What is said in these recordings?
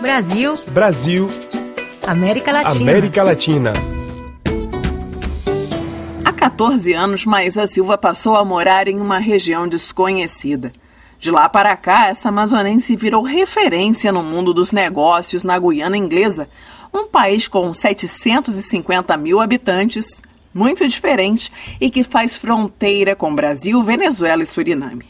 Brasil. Brasil. América Latina. América Latina. Há 14 anos, Maísa Silva passou a morar em uma região desconhecida. De lá para cá, essa amazonense virou referência no mundo dos negócios na Guiana Inglesa, um país com 750 mil habitantes, muito diferente e que faz fronteira com Brasil, Venezuela e Suriname.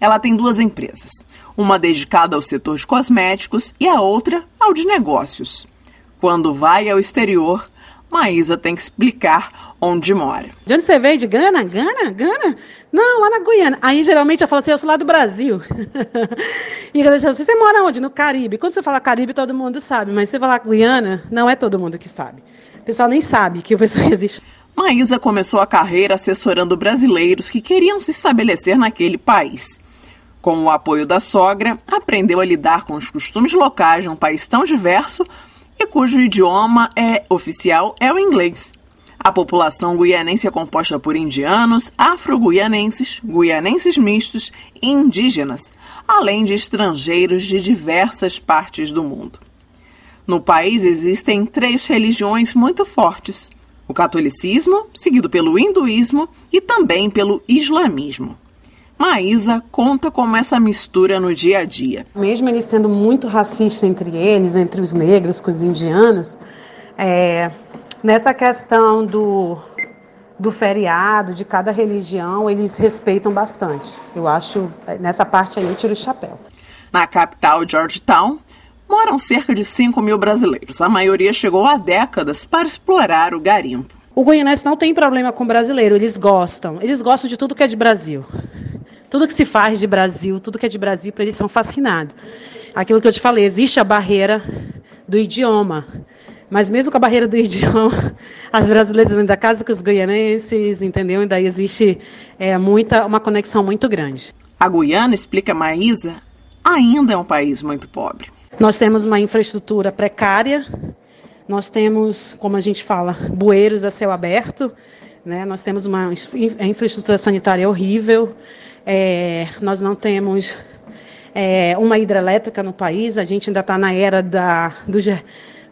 Ela tem duas empresas, uma dedicada ao setor de cosméticos e a outra ao de negócios. Quando vai ao exterior, Maísa tem que explicar onde mora. De onde você veio? De Gana? Gana? Gana? Não, lá na Guiana. Aí geralmente eu falo assim, eu sou lá do Brasil. e eu assim, você mora onde? No Caribe. Quando você fala Caribe, todo mundo sabe, mas você falar Guiana, não é todo mundo que sabe. O pessoal nem sabe que o pessoal existe. Maísa começou a carreira assessorando brasileiros que queriam se estabelecer naquele país. Com o apoio da sogra, aprendeu a lidar com os costumes locais de um país tão diverso e cujo idioma é oficial é o inglês. A população guianense é composta por indianos, afro-guianenses, guianenses mistos e indígenas, além de estrangeiros de diversas partes do mundo. No país existem três religiões muito fortes: o catolicismo, seguido pelo hinduísmo e também pelo islamismo. Maísa conta como essa mistura no dia a dia. Mesmo eles sendo muito racistas entre eles, entre os negros com os indianos, é, nessa questão do, do feriado, de cada religião, eles respeitam bastante. Eu acho, nessa parte aí eu tiro o chapéu. Na capital, Georgetown, moram cerca de 5 mil brasileiros. A maioria chegou há décadas para explorar o garimpo. O goianense não tem problema com brasileiro, eles gostam. Eles gostam de tudo que é de Brasil. Tudo que se faz de Brasil, tudo que é de Brasil, para eles são fascinados. Aquilo que eu te falei, existe a barreira do idioma. Mas mesmo com a barreira do idioma, as brasileiras ainda casam com os goianenses, entendeu? Ainda existe é, muita, uma conexão muito grande. A Guiana, explica Maísa, ainda é um país muito pobre. Nós temos uma infraestrutura precária, nós temos, como a gente fala, bueiros a céu aberto, né? nós temos uma infraestrutura sanitária horrível, é, nós não temos é, uma hidrelétrica no país, a gente ainda está na era da, do,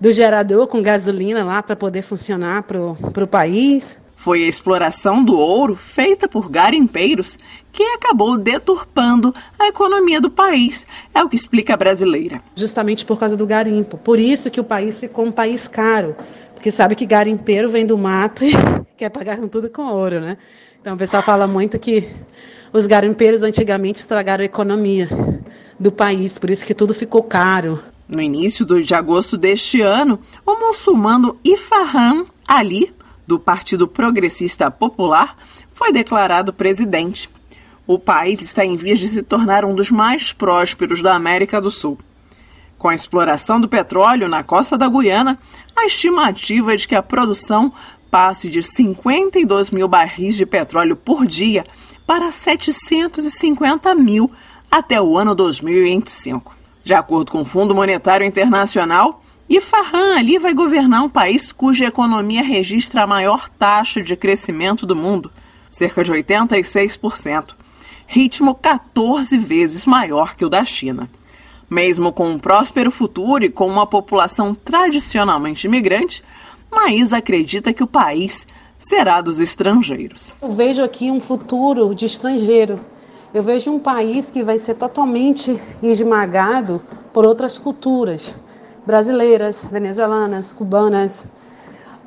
do gerador com gasolina lá para poder funcionar para o país. Foi a exploração do ouro feita por garimpeiros que acabou deturpando a economia do país, é o que explica a brasileira. Justamente por causa do garimpo. Por isso que o país ficou um país caro, porque sabe que garimpeiro vem do mato e quer pagar tudo com ouro, né? Então o pessoal fala muito que os garimpeiros antigamente estragaram a economia do país, por isso que tudo ficou caro. No início de agosto deste ano, o muçulmano Ifarhan Ali, do Partido Progressista Popular, foi declarado presidente. O país está em vias de se tornar um dos mais prósperos da América do Sul. Com a exploração do petróleo na costa da Guiana, a estimativa é de que a produção passe de 52 mil barris de petróleo por dia para 750 mil até o ano 2025. De acordo com o Fundo Monetário Internacional, Ifarran ali vai governar um país cuja economia registra a maior taxa de crescimento do mundo, cerca de 86%, ritmo 14 vezes maior que o da China. Mesmo com um próspero futuro e com uma população tradicionalmente imigrante, Maísa acredita que o país será dos estrangeiros. Eu vejo aqui um futuro de estrangeiro. Eu vejo um país que vai ser totalmente esmagado por outras culturas, brasileiras, venezuelanas, cubanas,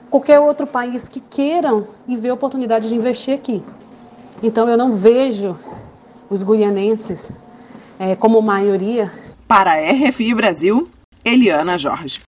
qualquer outro país que queiram e ver oportunidade de investir aqui. Então eu não vejo os guianenses é, como maioria. Para a RFI Brasil, Eliana Jorge.